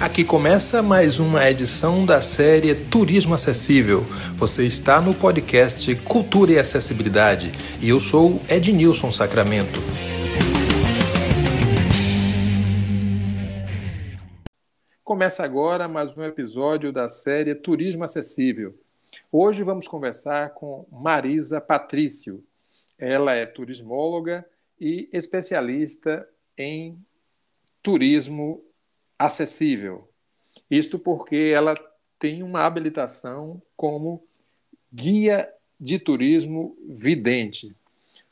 Aqui começa mais uma edição da série Turismo Acessível. Você está no podcast Cultura e Acessibilidade e eu sou Ednilson Sacramento. Começa agora mais um episódio da série Turismo Acessível. Hoje vamos conversar com Marisa Patrício. Ela é turismóloga e especialista em turismo acessível. Isto porque ela tem uma habilitação como guia de turismo vidente.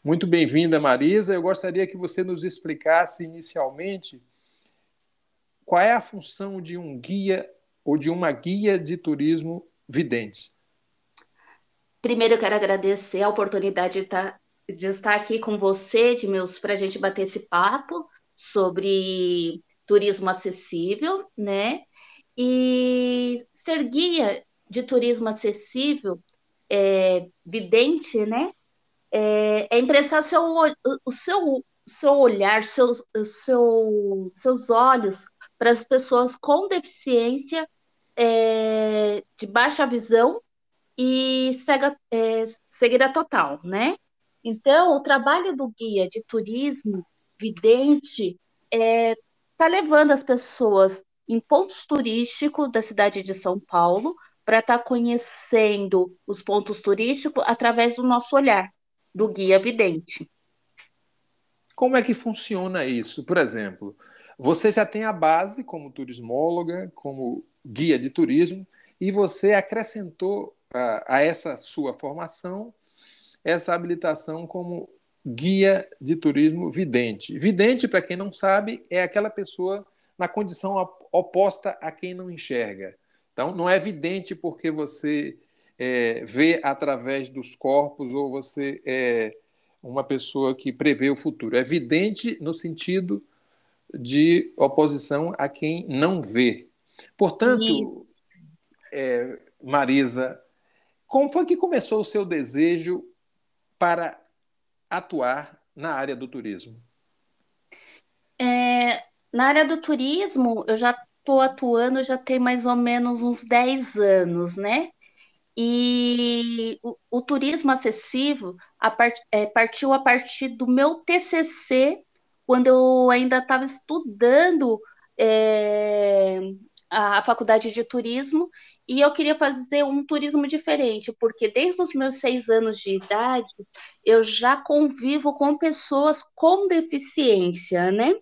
Muito bem-vinda, Marisa. Eu gostaria que você nos explicasse inicialmente qual é a função de um guia ou de uma guia de turismo vidente. Primeiro, eu quero agradecer a oportunidade de estar, tá, estar aqui com você, de meus, para a gente bater esse papo sobre turismo acessível, né? E ser guia de turismo acessível, é, vidente, né? É, é emprestar seu, o seu, seu olhar, seus, seu, seus olhos para as pessoas com deficiência é, de baixa visão e cega, é, cegueira total, né? Então, o trabalho do guia de turismo vidente é está levando as pessoas em pontos turísticos da cidade de São Paulo para estar tá conhecendo os pontos turísticos através do nosso olhar, do guia vidente. Como é que funciona isso? Por exemplo, você já tem a base como turismóloga, como guia de turismo, e você acrescentou a, a essa sua formação essa habilitação como guia de turismo vidente. Vidente, para quem não sabe, é aquela pessoa na condição oposta a quem não enxerga. Então, não é vidente porque você é, vê através dos corpos ou você é uma pessoa que prevê o futuro. É vidente no sentido de oposição a quem não vê. Portanto, é, Marisa, como foi que começou o seu desejo para atuar na área do turismo? É, na área do turismo, eu já estou atuando, já tem mais ou menos uns 10 anos, né? E o, o turismo acessível a part, é, partiu a partir do meu TCC, quando eu ainda estava estudando é, a, faculdade de turismo, e eu queria fazer um turismo diferente, porque desde os meus seis anos de idade eu já convivo com pessoas com deficiência, né?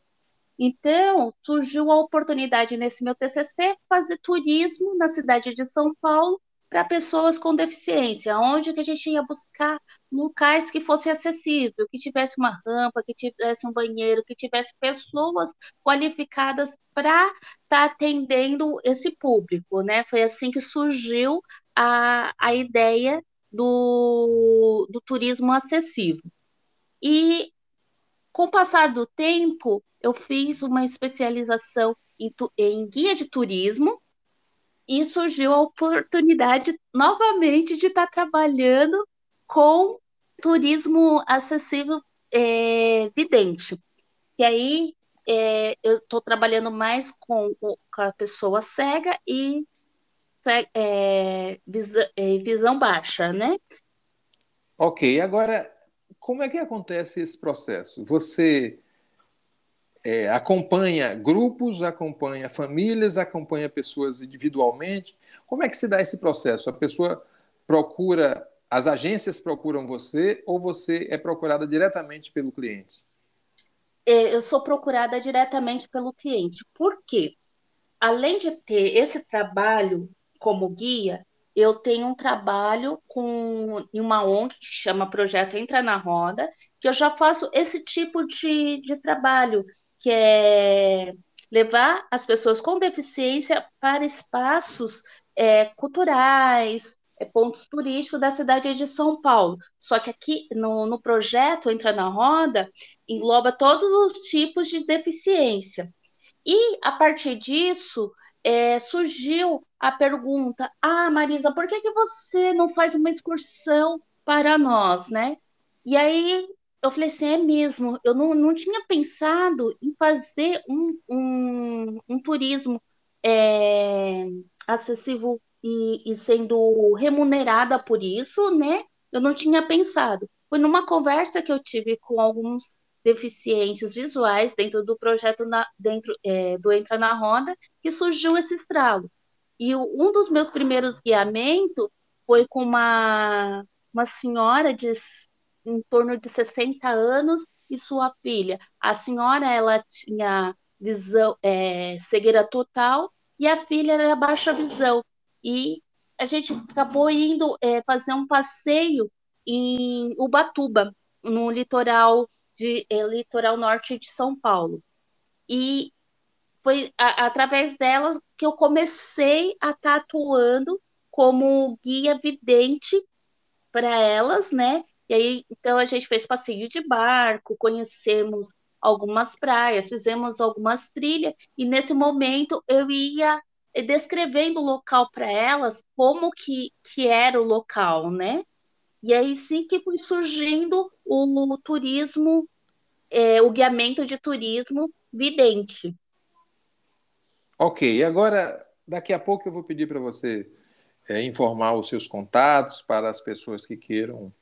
Então, surgiu a oportunidade nesse meu TCC fazer turismo na cidade de São Paulo para pessoas com deficiência, onde que a gente ia buscar locais que fossem acessíveis, que tivesse uma rampa, que tivesse um banheiro, que tivesse pessoas qualificadas para estar tá atendendo esse público, né? Foi assim que surgiu a, a ideia do, do turismo acessível. E com o passar do tempo, eu fiz uma especialização em, em guia de turismo, e surgiu a oportunidade novamente de estar trabalhando com turismo acessível é, vidente. E aí é, eu estou trabalhando mais com, com, a pessoa cega e é, visão, é, visão baixa, né? Ok, agora como é que acontece esse processo? Você é, acompanha grupos, acompanha famílias, acompanha pessoas individualmente. Como é que se dá esse processo? A pessoa procura, as agências procuram você ou você é procurada diretamente pelo cliente? É, eu sou procurada diretamente pelo cliente. Por quê? Além de ter esse trabalho como guia, eu tenho um trabalho com uma ONG que chama Projeto Entra na Roda, que eu já faço esse tipo de, de trabalho que é levar as pessoas com deficiência para espaços é, culturais, é, pontos turísticos da cidade de São Paulo. Só que aqui no, no projeto Entra na Roda, engloba todos os tipos de deficiência. E a partir disso, é, surgiu a pergunta: Ah, Marisa, por que, que você não faz uma excursão para nós, né? E aí eu falei assim, é mesmo, eu não, não tinha pensado em fazer um, um, um turismo é, acessível e, e sendo remunerada por isso, né? Eu não tinha pensado. Foi numa conversa que eu tive com alguns deficientes visuais dentro do projeto na, dentro é, do Entra na Roda que surgiu esse estralo. E o, um dos meus primeiros guiamentos foi com uma, uma senhora de em torno de 60 anos e sua filha. A senhora ela tinha visão é, cegueira total e a filha era baixa visão. E a gente acabou indo é, fazer um passeio em Ubatuba, no litoral de é, litoral norte de São Paulo. E foi a, através delas que eu comecei a estar atuando como guia vidente para elas, né? E aí, então a gente fez passeio de barco, conhecemos algumas praias, fizemos algumas trilhas, e nesse momento eu ia descrevendo o local para elas, como que, que era o local, né? E aí sim que foi surgindo o, o turismo, é, o guiamento de turismo vidente. Ok, agora daqui a pouco eu vou pedir para você é, informar os seus contatos para as pessoas que queiram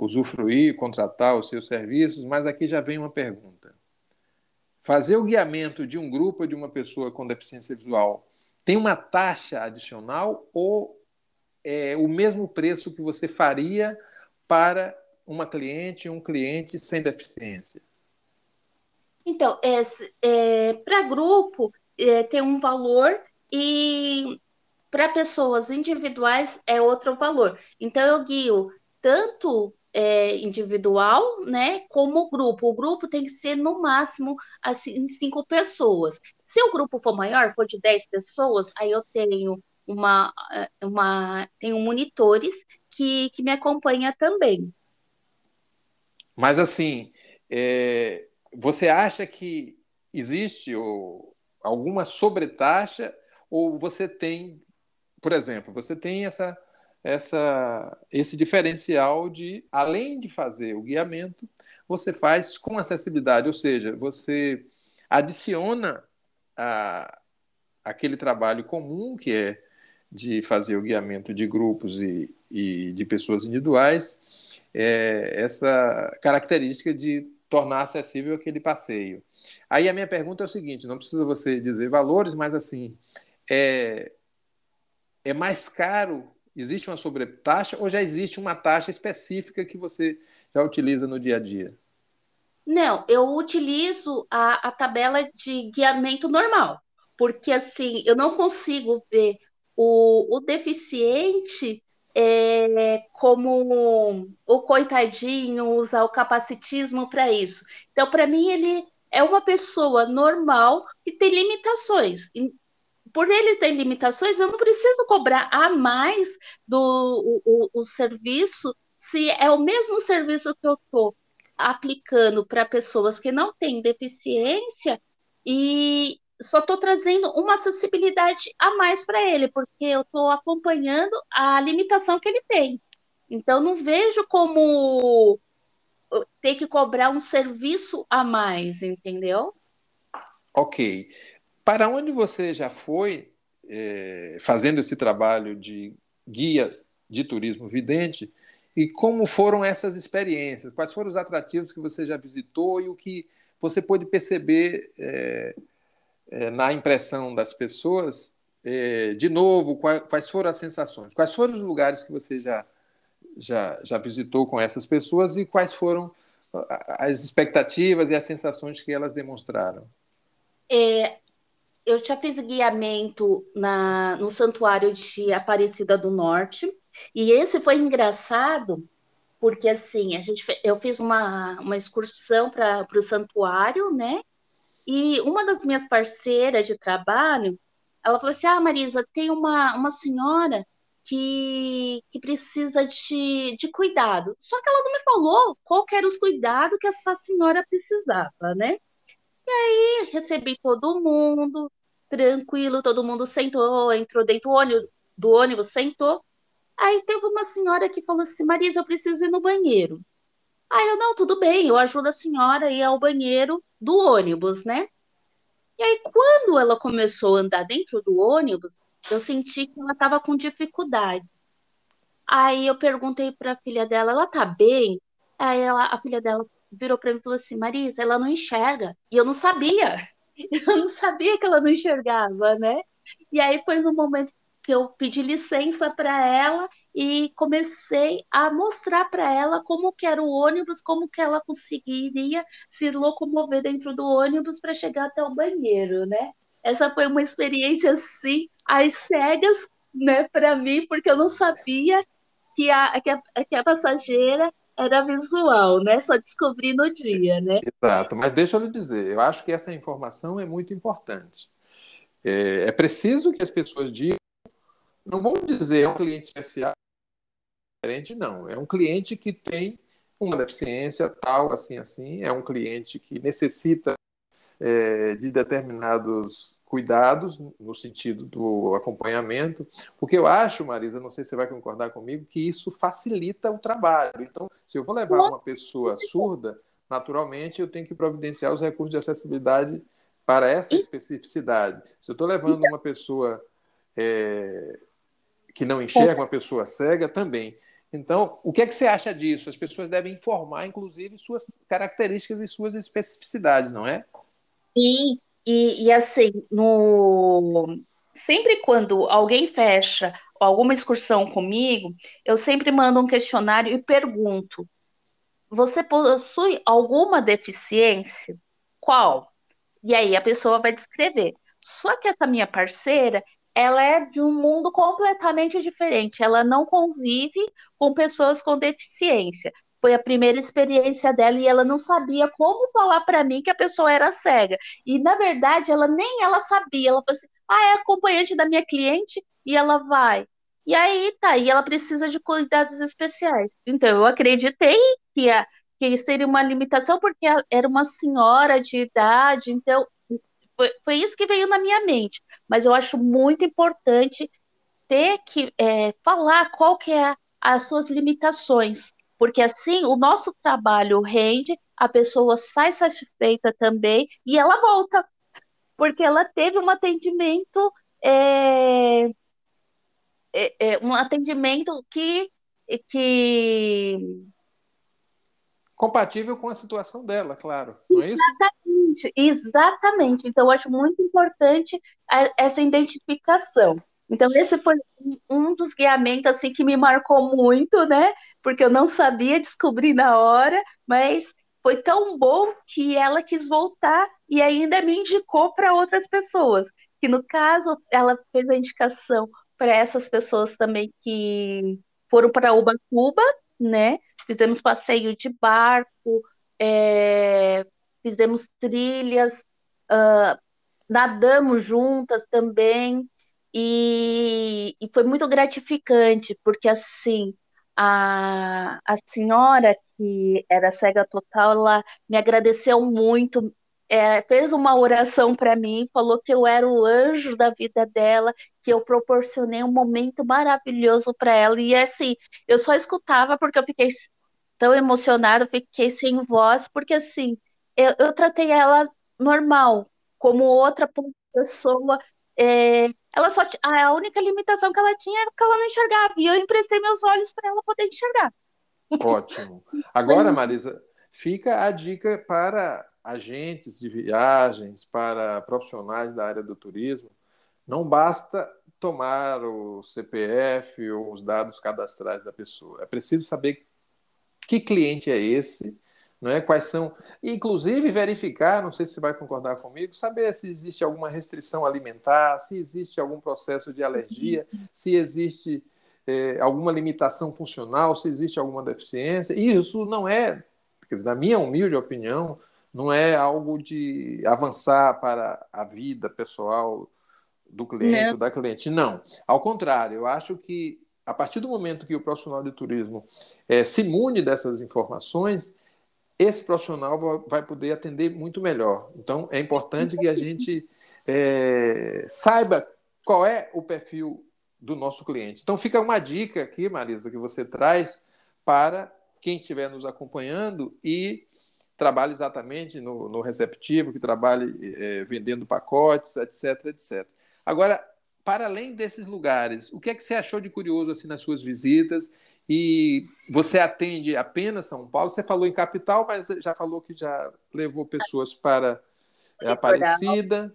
usufruir, contratar os seus serviços, mas aqui já vem uma pergunta. Fazer o guiamento de um grupo de uma pessoa com deficiência visual tem uma taxa adicional ou é o mesmo preço que você faria para uma cliente um cliente sem deficiência? Então, é, é para grupo é, tem um valor e para pessoas individuais é outro valor. Então, eu guio tanto é, individual, né, como grupo. O grupo tem que ser no máximo assim, cinco pessoas. Se o grupo for maior, for de 10 pessoas, aí eu tenho uma, uma tenho monitores que, que me acompanha também. Mas assim, é, você acha que existe ou, alguma sobretaxa ou você tem, por exemplo, você tem essa essa, esse diferencial de, além de fazer o guiamento, você faz com acessibilidade, ou seja, você adiciona a, aquele trabalho comum que é de fazer o guiamento de grupos e, e de pessoas individuais, é, essa característica de tornar acessível aquele passeio. Aí a minha pergunta é o seguinte: não precisa você dizer valores, mas assim, é, é mais caro Existe uma sobretaxa ou já existe uma taxa específica que você já utiliza no dia a dia? Não, eu utilizo a, a tabela de guiamento normal, porque assim, eu não consigo ver o, o deficiente é, como o coitadinho, usar o capacitismo para isso. Então, para mim, ele é uma pessoa normal que tem limitações por eles terem limitações, eu não preciso cobrar a mais do o, o, o serviço se é o mesmo serviço que eu estou aplicando para pessoas que não têm deficiência e só estou trazendo uma acessibilidade a mais para ele, porque eu estou acompanhando a limitação que ele tem. Então, não vejo como ter que cobrar um serviço a mais, entendeu? Ok. Para onde você já foi é, fazendo esse trabalho de guia de turismo vidente e como foram essas experiências? Quais foram os atrativos que você já visitou e o que você pôde perceber é, é, na impressão das pessoas? É, de novo, quais, quais foram as sensações? Quais foram os lugares que você já, já, já visitou com essas pessoas e quais foram as expectativas e as sensações que elas demonstraram? É, eu já fiz guiamento na, no Santuário de Aparecida do Norte, e esse foi engraçado, porque assim, a gente, eu fiz uma, uma excursão para o santuário, né? E uma das minhas parceiras de trabalho, ela falou assim: Ah, Marisa, tem uma, uma senhora que, que precisa de, de cuidado. Só que ela não me falou qual eram os cuidados que essa senhora precisava, né? E aí recebi todo mundo, tranquilo, todo mundo sentou, entrou dentro do ônibus, do ônibus sentou. Aí teve uma senhora que falou assim: Marisa, eu preciso ir no banheiro. Aí eu, não, tudo bem, eu ajudo a senhora a ir ao banheiro do ônibus, né? E aí, quando ela começou a andar dentro do ônibus, eu senti que ela estava com dificuldade. Aí eu perguntei para a filha dela, ela tá bem? Aí ela, a filha dela virou para mim e falou assim, Marisa, ela não enxerga. E eu não sabia. Eu não sabia que ela não enxergava, né? E aí foi no momento que eu pedi licença para ela e comecei a mostrar para ela como que era o ônibus, como que ela conseguiria se locomover dentro do ônibus para chegar até o banheiro, né? Essa foi uma experiência assim, às cegas, né, para mim, porque eu não sabia que a, que a, que a passageira era visual, né? Só descobri no dia, né? Exato, mas deixa eu lhe dizer, eu acho que essa informação é muito importante. É, é preciso que as pessoas digam não vamos dizer é um cliente especial diferente, não. É um cliente que tem uma deficiência tal, assim, assim. É um cliente que necessita é, de determinados cuidados no sentido do acompanhamento, porque eu acho, Marisa, não sei se você vai concordar comigo, que isso facilita o trabalho. Então, se eu vou levar uma pessoa surda, naturalmente eu tenho que providenciar os recursos de acessibilidade para essa especificidade. Se eu estou levando uma pessoa é, que não enxerga, uma pessoa cega também. Então, o que é que você acha disso? As pessoas devem informar, inclusive, suas características e suas especificidades, não é? Sim, e, e assim, no... sempre quando alguém fecha alguma excursão comigo, eu sempre mando um questionário e pergunto: você possui alguma deficiência? Qual? E aí a pessoa vai descrever. Só que essa minha parceira, ela é de um mundo completamente diferente. Ela não convive com pessoas com deficiência. Foi a primeira experiência dela e ela não sabia como falar para mim que a pessoa era cega. E na verdade, ela nem ela sabia. Ela falou assim: "Ah, é acompanhante da minha cliente e ela vai". E aí tá, e ela precisa de cuidados especiais. Então eu acreditei que a que seria uma limitação porque era uma senhora de idade, então foi, foi isso que veio na minha mente. Mas eu acho muito importante ter que é, falar qual que é as suas limitações, porque assim o nosso trabalho rende, a pessoa sai satisfeita também e ela volta, porque ela teve um atendimento é, é, é um atendimento que que compatível com a situação dela, claro, não é isso? Exatamente, exatamente. Então, eu acho muito importante essa identificação. Então, esse foi um dos guiamentos assim que me marcou muito, né? Porque eu não sabia descobrir na hora, mas foi tão bom que ela quis voltar e ainda me indicou para outras pessoas. Que no caso, ela fez a indicação para essas pessoas também que foram para Ubatuba, né? Fizemos passeio de barco, é, fizemos trilhas, uh, nadamos juntas também, e, e, foi muito gratificante, porque assim, a, a senhora que era cega total, ela me agradeceu muito, é, fez uma oração para mim, falou que eu era o anjo da vida dela, que eu proporcionei um momento maravilhoso para ela. E assim, eu só escutava porque eu fiquei tão emocionada, fiquei sem voz, porque assim, eu, eu tratei ela normal, como outra pessoa. É, ela só a única limitação que ela tinha era que ela não enxergava, e eu emprestei meus olhos para ela poder enxergar. Ótimo. Agora, Marisa, fica a dica para agentes de viagens, para profissionais da área do turismo, não basta tomar o CPF ou os dados cadastrais da pessoa. É preciso saber que cliente é esse, não é? Quais são, inclusive verificar, não sei se você vai concordar comigo, saber se existe alguma restrição alimentar, se existe algum processo de alergia, se existe é, alguma limitação funcional, se existe alguma deficiência. E isso não é, na minha humilde opinião, não é algo de avançar para a vida pessoal do cliente ou da cliente. Não. Ao contrário, eu acho que a partir do momento que o profissional de turismo é, se imune dessas informações, esse profissional vai poder atender muito melhor. Então, é importante que a gente é, saiba qual é o perfil do nosso cliente. Então, fica uma dica aqui, Marisa, que você traz para quem estiver nos acompanhando e trabalhe exatamente no, no receptivo, que trabalhe é, vendendo pacotes, etc, etc. Agora, para além desses lugares, o que é que você achou de curioso assim nas suas visitas? E você atende apenas São Paulo? Você falou em capital, mas já falou que já levou pessoas para Aparecida.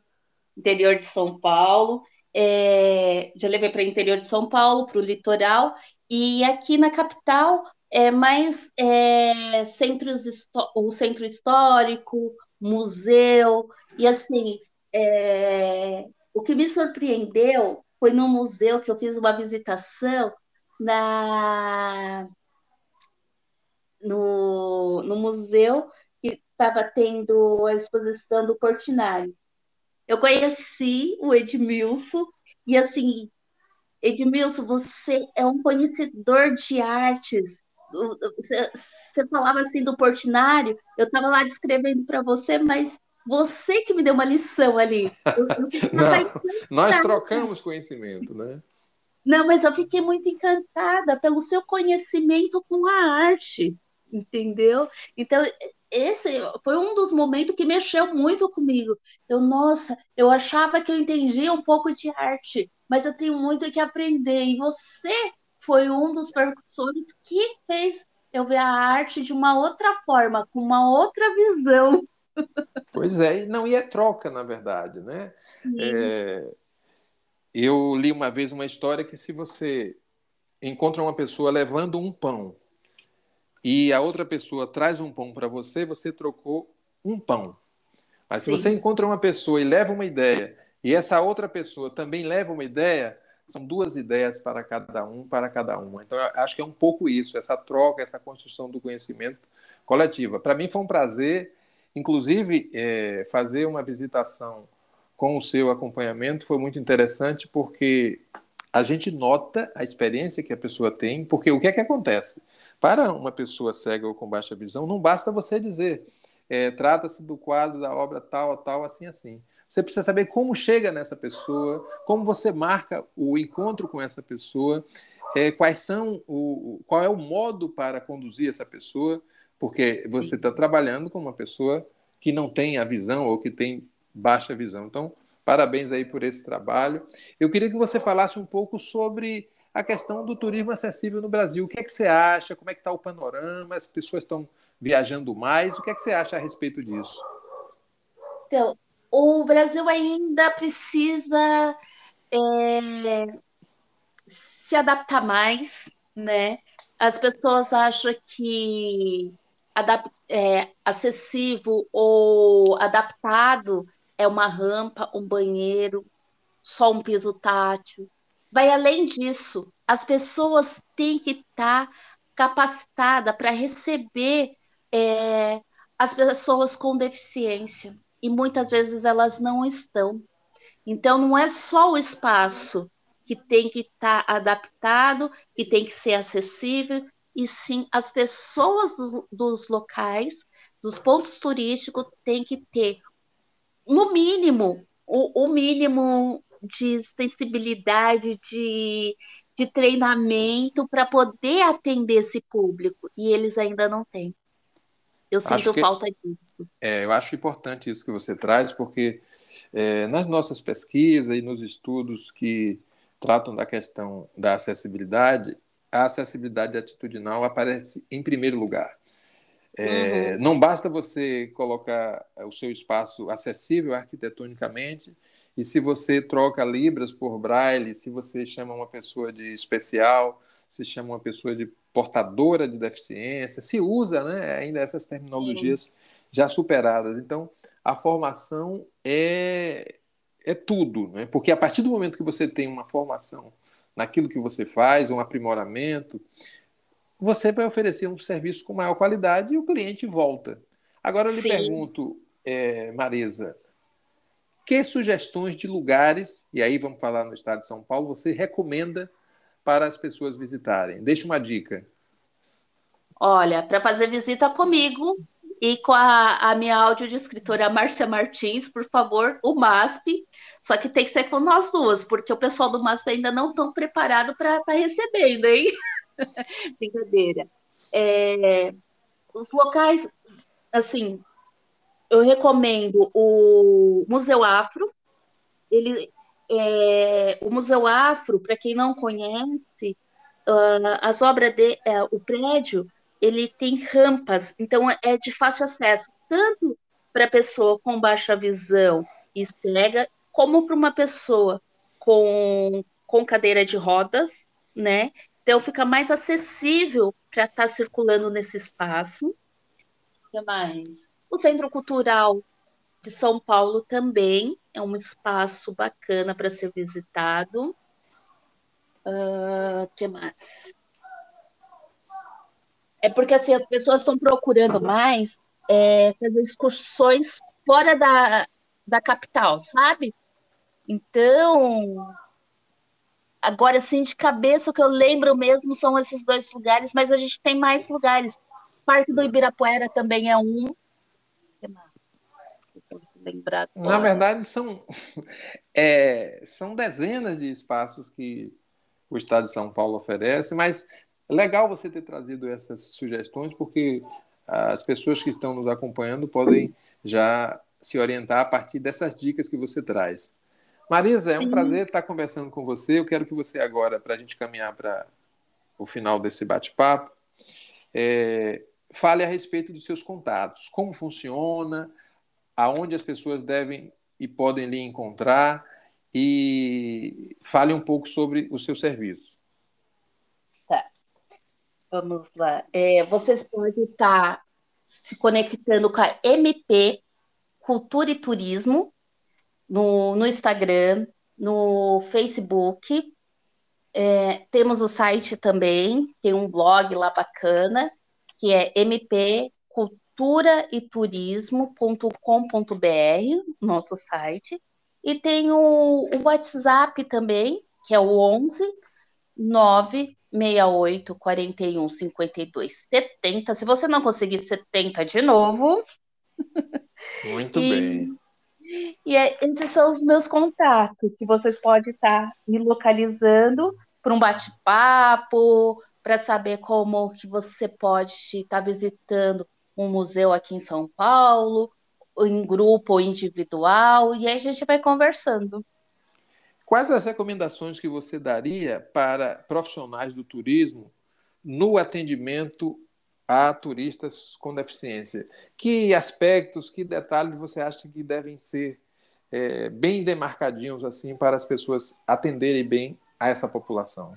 Interior de São Paulo. É, já levei para o interior de São Paulo, para o litoral. E aqui na capital, é mais é, centros, o centro histórico, museu. E assim, é, o que me surpreendeu foi no museu que eu fiz uma visitação na no, no museu que estava tendo a exposição do Portinari. Eu conheci o Edmilson e assim, Edmilson, você é um conhecedor de artes. Você, você falava assim do Portinari, eu estava lá descrevendo para você, mas você que me deu uma lição ali. Eu, eu Não, nós trocamos conhecimento, né? Não, mas eu fiquei muito encantada pelo seu conhecimento com a arte, entendeu? Então, esse foi um dos momentos que mexeu muito comigo. Eu, nossa, eu achava que eu entendia um pouco de arte, mas eu tenho muito que aprender. E você foi um dos percussores que fez eu ver a arte de uma outra forma, com uma outra visão. Pois é, não, e é troca, na verdade, né? É, eu li uma vez uma história que se você encontra uma pessoa levando um pão e a outra pessoa traz um pão para você, você trocou um pão. Mas se Sim. você encontra uma pessoa e leva uma ideia e essa outra pessoa também leva uma ideia, são duas ideias para cada um, para cada uma. Então, acho que é um pouco isso, essa troca, essa construção do conhecimento coletiva. Para mim foi um prazer, inclusive, é, fazer uma visitação com o seu acompanhamento foi muito interessante porque a gente nota a experiência que a pessoa tem, porque o que é que acontece? Para uma pessoa cega ou com baixa visão, não basta você dizer é, trata-se do quadro da obra tal, tal, assim, assim. Você precisa saber como chega nessa pessoa, como você marca o encontro com essa pessoa, é, quais são o, qual é o modo para conduzir essa pessoa, porque você está trabalhando com uma pessoa que não tem a visão ou que tem baixa visão. Então, parabéns aí por esse trabalho. Eu queria que você falasse um pouco sobre a questão do turismo acessível no Brasil. O que é que você acha? Como é que está o panorama? As pessoas estão viajando mais? O que é que você acha a respeito disso? Então, o Brasil ainda precisa é, se adaptar mais, né? As pessoas acham que adap é, acessível ou adaptado é uma rampa, um banheiro, só um piso tátil. Vai além disso. As pessoas têm que estar capacitadas para receber é, as pessoas com deficiência. E muitas vezes elas não estão. Então, não é só o espaço que tem que estar adaptado, que tem que ser acessível, e sim as pessoas dos, dos locais, dos pontos turísticos, têm que ter no mínimo, o, o mínimo de sensibilidade, de, de treinamento para poder atender esse público. E eles ainda não têm. Eu sinto que, falta disso. É, eu acho importante isso que você traz, porque é, nas nossas pesquisas e nos estudos que tratam da questão da acessibilidade, a acessibilidade atitudinal aparece em primeiro lugar. É, uhum. Não basta você colocar o seu espaço acessível arquitetonicamente, e se você troca libras por braille, se você chama uma pessoa de especial, se chama uma pessoa de portadora de deficiência, se usa né, ainda essas terminologias Sim. já superadas. Então, a formação é, é tudo, né? porque a partir do momento que você tem uma formação naquilo que você faz, um aprimoramento, você vai oferecer um serviço com maior qualidade e o cliente volta. Agora eu lhe Sim. pergunto, é, Marisa, que sugestões de lugares, e aí vamos falar no estado de São Paulo, você recomenda para as pessoas visitarem? Deixa uma dica. Olha, para fazer visita comigo e com a, a minha audiodescritora Márcia Martins, por favor, o MASP. Só que tem que ser com nós duas, porque o pessoal do MASP ainda não estão preparado para estar tá recebendo, hein? Brincadeira. É, os locais assim, eu recomendo o Museu Afro. Ele, é, o Museu Afro, para quem não conhece, uh, as obras de, uh, o prédio, ele tem rampas, então é de fácil acesso, tanto para pessoa com baixa visão e cega, como para uma pessoa com, com cadeira de rodas, né? Então fica mais acessível para estar tá circulando nesse espaço. O que mais? O Centro Cultural de São Paulo também é um espaço bacana para ser visitado. O uh, que mais? É porque assim, as pessoas estão procurando mais é, fazer excursões fora da, da capital, sabe? Então, agora assim, de cabeça, o que eu lembro mesmo são esses dois lugares, mas a gente tem mais lugares. Parque do Ibirapuera também é um. Lembrar Na verdade, são, é, são dezenas de espaços que o Estado de São Paulo oferece, mas é legal você ter trazido essas sugestões, porque as pessoas que estão nos acompanhando podem já se orientar a partir dessas dicas que você traz. Marisa, é um Sim. prazer estar conversando com você. Eu quero que você agora, para a gente caminhar para o final desse bate-papo, é, fale a respeito dos seus contatos, como funciona, aonde as pessoas devem e podem lhe encontrar e fale um pouco sobre o seu serviço. Vamos lá. É, vocês podem estar se conectando com a MP Cultura e Turismo no, no Instagram, no Facebook. É, temos o site também, tem um blog lá bacana, que é mpculturaeturismo.com.br, nosso site. E tem o, o WhatsApp também, que é o 11 9 68 41 52 70. Se você não conseguir 70 de novo. Muito e, bem. E é, esses são os meus contatos, que vocês podem estar me localizando para um bate-papo, para saber como que você pode estar visitando um museu aqui em São Paulo, em grupo ou individual, e aí a gente vai conversando. Quais as recomendações que você daria para profissionais do turismo no atendimento a turistas com deficiência? Que aspectos, que detalhes você acha que devem ser é, bem demarcadinhos assim para as pessoas atenderem bem a essa população?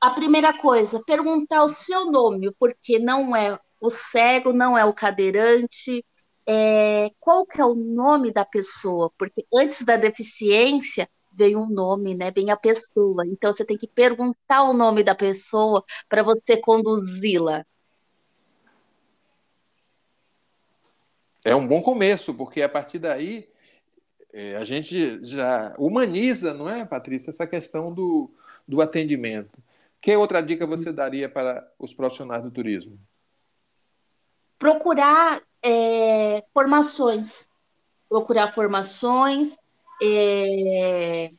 A primeira coisa, perguntar o seu nome, porque não é o cego, não é o cadeirante, é, qual que é o nome da pessoa, porque antes da deficiência vem um nome, né? Vem a pessoa. Então você tem que perguntar o nome da pessoa para você conduzi-la. É um bom começo, porque a partir daí é, a gente já humaniza, não é, Patrícia, essa questão do, do atendimento. Que outra dica você daria para os profissionais do turismo? Procurar é, formações, procurar formações, é,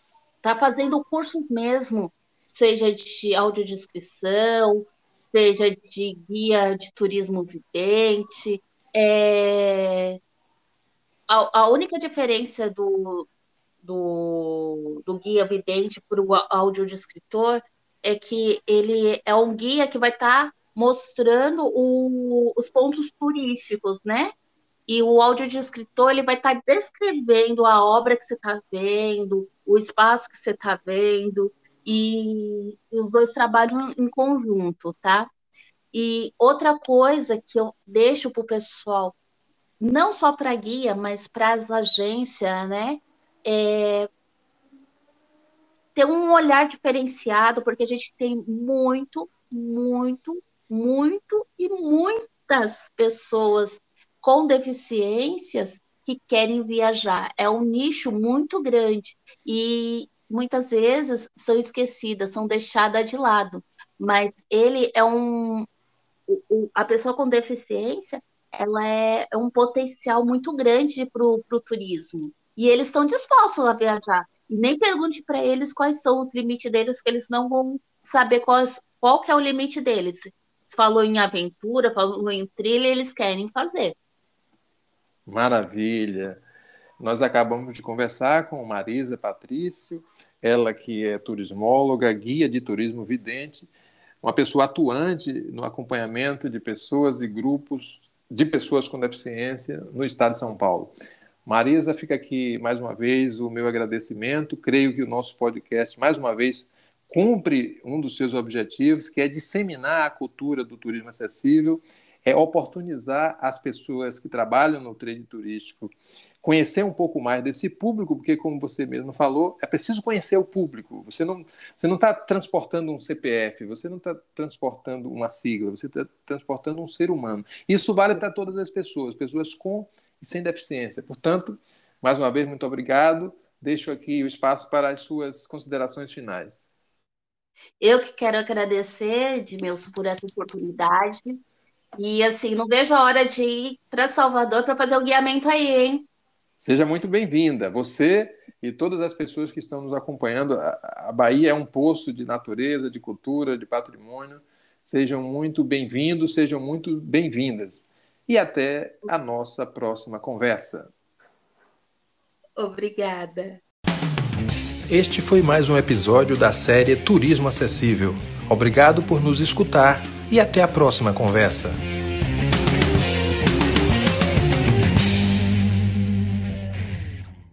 tá fazendo cursos mesmo, seja de audiodescrição, seja de guia de turismo vidente. É, a, a única diferença do, do, do guia vidente para o audiodescritor é que ele é um guia que vai estar tá mostrando o, os pontos turísticos, né? E o áudio de escritor ele vai estar tá descrevendo a obra que você está vendo, o espaço que você está vendo, e, os dois trabalham em conjunto, tá? E outra coisa que eu deixo para o pessoal, não só para guia, mas para as agências, né? É ter um olhar diferenciado, porque a gente tem muito, muito, muito e muitas pessoas com deficiências que querem viajar. É um nicho muito grande e muitas vezes são esquecidas, são deixadas de lado. Mas ele é um. A pessoa com deficiência ela é, é um potencial muito grande para o turismo. E eles estão dispostos a viajar. E nem pergunte para eles quais são os limites deles, que eles não vão saber quais, qual que é o limite deles falou em aventura, falou em trilha, eles querem fazer. Maravilha. Nós acabamos de conversar com Marisa Patrício, ela que é turismóloga, guia de turismo vidente, uma pessoa atuante no acompanhamento de pessoas e grupos de pessoas com deficiência no estado de São Paulo. Marisa, fica aqui mais uma vez o meu agradecimento. Creio que o nosso podcast, mais uma vez, cumpre um dos seus objetivos, que é disseminar a cultura do turismo acessível, é oportunizar as pessoas que trabalham no trade turístico conhecer um pouco mais desse público, porque como você mesmo falou, é preciso conhecer o público. Você não você não está transportando um CPF, você não está transportando uma sigla, você está transportando um ser humano. Isso vale para todas as pessoas, pessoas com e sem deficiência. Portanto, mais uma vez, muito obrigado. Deixo aqui o espaço para as suas considerações finais. Eu que quero agradecer, Edmilson, por essa oportunidade. E assim, não vejo a hora de ir para Salvador para fazer o guiamento aí, hein? Seja muito bem-vinda. Você e todas as pessoas que estão nos acompanhando. A Bahia é um poço de natureza, de cultura, de patrimônio. Sejam muito bem-vindos, sejam muito bem-vindas e até a nossa próxima conversa. Obrigada. Este foi mais um episódio da série Turismo Acessível. Obrigado por nos escutar e até a próxima conversa.